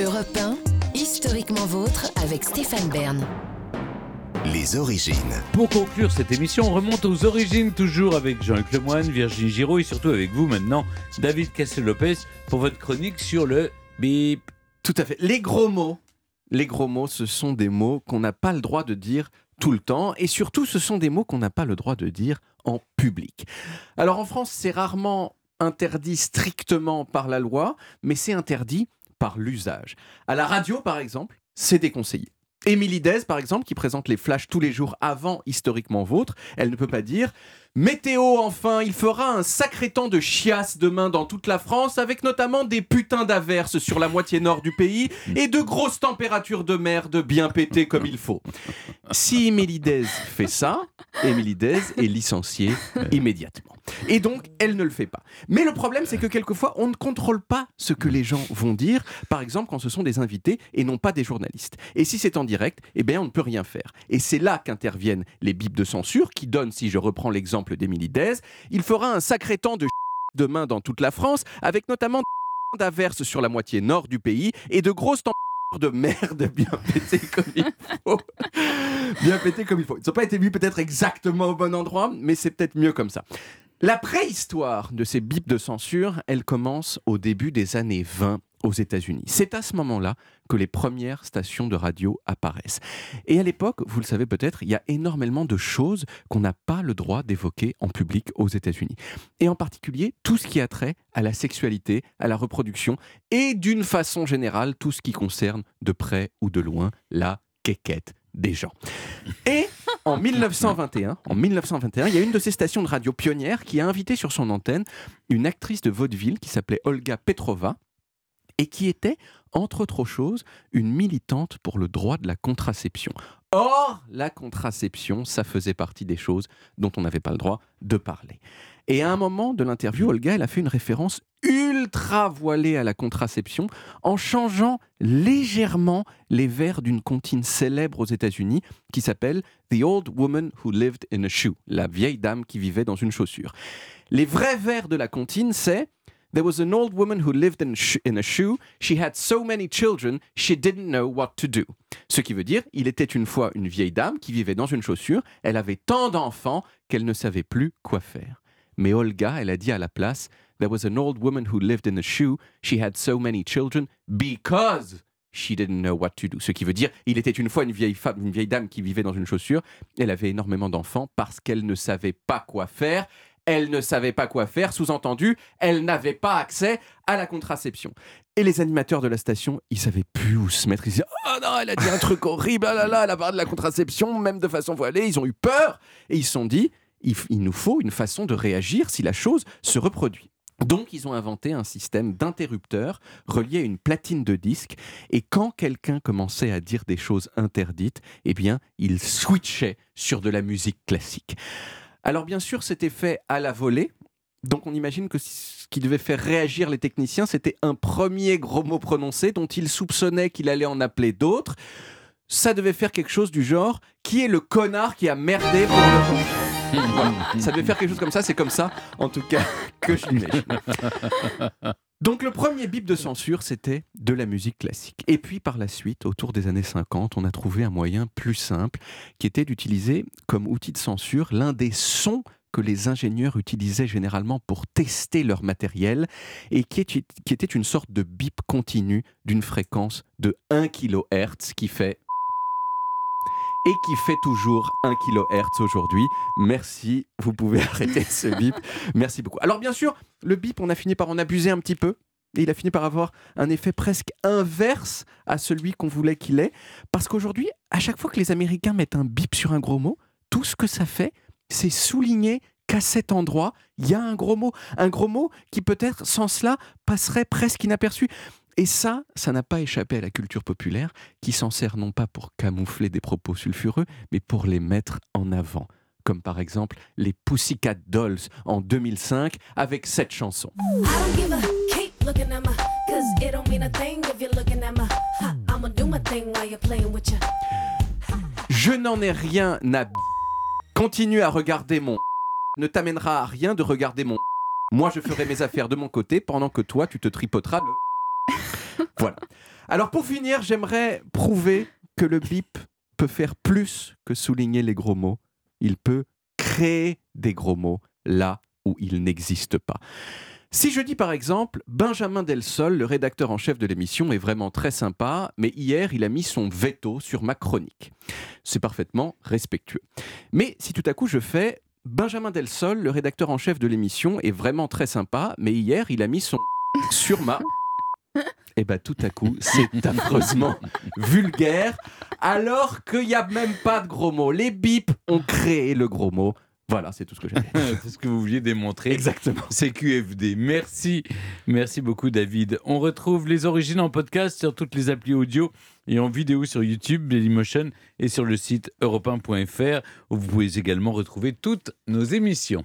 Europe 1, historiquement vôtre avec Stéphane Bern. Les origines. Pour conclure cette émission, on remonte aux origines toujours avec Jean-Luc Lemoyne, Virginie Giraud et surtout avec vous maintenant, David Castel-Lopez, pour votre chronique sur le bip. Tout à fait. Les gros mots, les gros mots, ce sont des mots qu'on n'a pas le droit de dire tout le temps et surtout ce sont des mots qu'on n'a pas le droit de dire en public. Alors en France, c'est rarement interdit strictement par la loi, mais c'est interdit par l'usage. À la radio, par exemple, c'est déconseillé. Émilie Dez, par exemple, qui présente les flashs tous les jours avant Historiquement Vôtre, elle ne peut pas dire Météo, enfin, il fera un sacré temps de chiasse demain dans toute la France, avec notamment des putains d'averses sur la moitié nord du pays et de grosses températures de merde bien pétées comme il faut. Si Émilie Dez fait ça, Émilie Dez est licenciée immédiatement. Et donc, elle ne le fait pas. Mais le problème, c'est que quelquefois, on ne contrôle pas ce que les gens vont dire, par exemple quand ce sont des invités et non pas des journalistes. Et si c'est en direct, eh bien, on ne peut rien faire. Et c'est là qu'interviennent les bips de censure qui donnent, si je reprends l'exemple d'Émilie Dez, il fera un sacré temps de demain dans toute la France, avec notamment d'averses sur la moitié nord du pays et de grosses températures de merde bien pété comme il faut. bien pété comme il faut. Ils n'ont pas été mis peut-être exactement au bon endroit, mais c'est peut-être mieux comme ça. La préhistoire de ces bips de censure, elle commence au début des années 20 aux États-Unis. C'est à ce moment-là que les premières stations de radio apparaissent. Et à l'époque, vous le savez peut-être, il y a énormément de choses qu'on n'a pas le droit d'évoquer en public aux États-Unis. Et en particulier, tout ce qui a trait à la sexualité, à la reproduction et d'une façon générale, tout ce qui concerne de près ou de loin la quéquette des gens. Et en 1921, en 1921, il y a une de ces stations de radio pionnières qui a invité sur son antenne une actrice de vaudeville qui s'appelait Olga Petrova et qui était, entre autres choses, une militante pour le droit de la contraception. Or, la contraception, ça faisait partie des choses dont on n'avait pas le droit de parler. Et à un moment de l'interview, Olga, elle a fait une référence ultra voilée à la contraception en changeant légèrement les vers d'une comptine célèbre aux États-Unis qui s'appelle The Old Woman Who Lived in a Shoe, la vieille dame qui vivait dans une chaussure. Les vrais vers de la comptine, c'est There was an old woman who lived in, in, a shoe. She had so many children, she didn't know what to do. Ce qui veut dire, il était une fois une vieille dame qui vivait dans une chaussure. Elle avait tant d'enfants qu'elle ne savait plus quoi faire. Mais Olga, elle a dit à la place, There was an old woman who lived in a shoe. She had so many children because she didn't know what to do. Ce qui veut dire, il était une fois une vieille femme, une vieille dame qui vivait dans une chaussure. Elle avait énormément d'enfants parce qu'elle ne savait pas quoi faire elle ne savait pas quoi faire, sous-entendu, elle n'avait pas accès à la contraception. Et les animateurs de la station, ils savaient plus où se mettre. Ils disaient Oh non, elle a dit un truc horrible, ah là là, elle a parlé de la contraception, même de façon voilée. Ils ont eu peur et ils se sont dit il nous faut une façon de réagir si la chose se reproduit. Donc, ils ont inventé un système d'interrupteurs relié à une platine de disque. Et quand quelqu'un commençait à dire des choses interdites, eh bien, il switchait sur de la musique classique. Alors bien sûr, c'était fait à la volée. Donc on imagine que ce qui devait faire réagir les techniciens, c'était un premier gros mot prononcé dont ils soupçonnaient qu'il allait en appeler d'autres. Ça devait faire quelque chose du genre qui est le connard qui a merdé pour le... Ça devait faire quelque chose comme ça, c'est comme ça, en tout cas, que je l'imagine. Donc le premier bip de censure, c'était de la musique classique. Et puis par la suite, autour des années 50, on a trouvé un moyen plus simple, qui était d'utiliser comme outil de censure l'un des sons que les ingénieurs utilisaient généralement pour tester leur matériel et qui, qui était une sorte de bip continu d'une fréquence de 1 kHz qui fait et qui fait toujours 1 kHz aujourd'hui. Merci, vous pouvez arrêter ce bip. Merci beaucoup. Alors bien sûr, le bip, on a fini par en abuser un petit peu. Et il a fini par avoir un effet presque inverse à celui qu'on voulait qu'il ait. Parce qu'aujourd'hui, à chaque fois que les Américains mettent un bip sur un gros mot, tout ce que ça fait, c'est souligner qu'à cet endroit, il y a un gros mot. Un gros mot qui peut-être, sans cela, passerait presque inaperçu. Et ça, ça n'a pas échappé à la culture populaire, qui s'en sert non pas pour camoufler des propos sulfureux, mais pour les mettre en avant. Comme par exemple les Pussycat Dolls en 2005 avec cette chanson. Je n'en ai rien à... Continue à regarder mon... Ne t'amènera à rien de regarder mon... Moi, je ferai mes affaires de mon côté pendant que toi, tu te tripoteras le... Voilà. Alors pour finir, j'aimerais prouver que le bip peut faire plus que souligner les gros mots. Il peut créer des gros mots là où ils n'existent pas. Si je dis par exemple, Benjamin Delsol, le rédacteur en chef de l'émission, est vraiment très sympa, mais hier il a mis son veto sur ma chronique. C'est parfaitement respectueux. Mais si tout à coup je fais, Benjamin Delsol, le rédacteur en chef de l'émission, est vraiment très sympa, mais hier il a mis son sur ma... Et bien tout à coup, c'est affreusement vulgaire, alors qu'il n'y a même pas de gros mots. Les bips ont créé le gros mot. Voilà, c'est tout ce que j'ai. C'est ce que vous vouliez démontrer. Exactement. C'est QFD. Merci. Merci beaucoup, David. On retrouve les origines en podcast sur toutes les applis audio et en vidéo sur YouTube, Dailymotion et sur le site europe1.fr où vous pouvez également retrouver toutes nos émissions.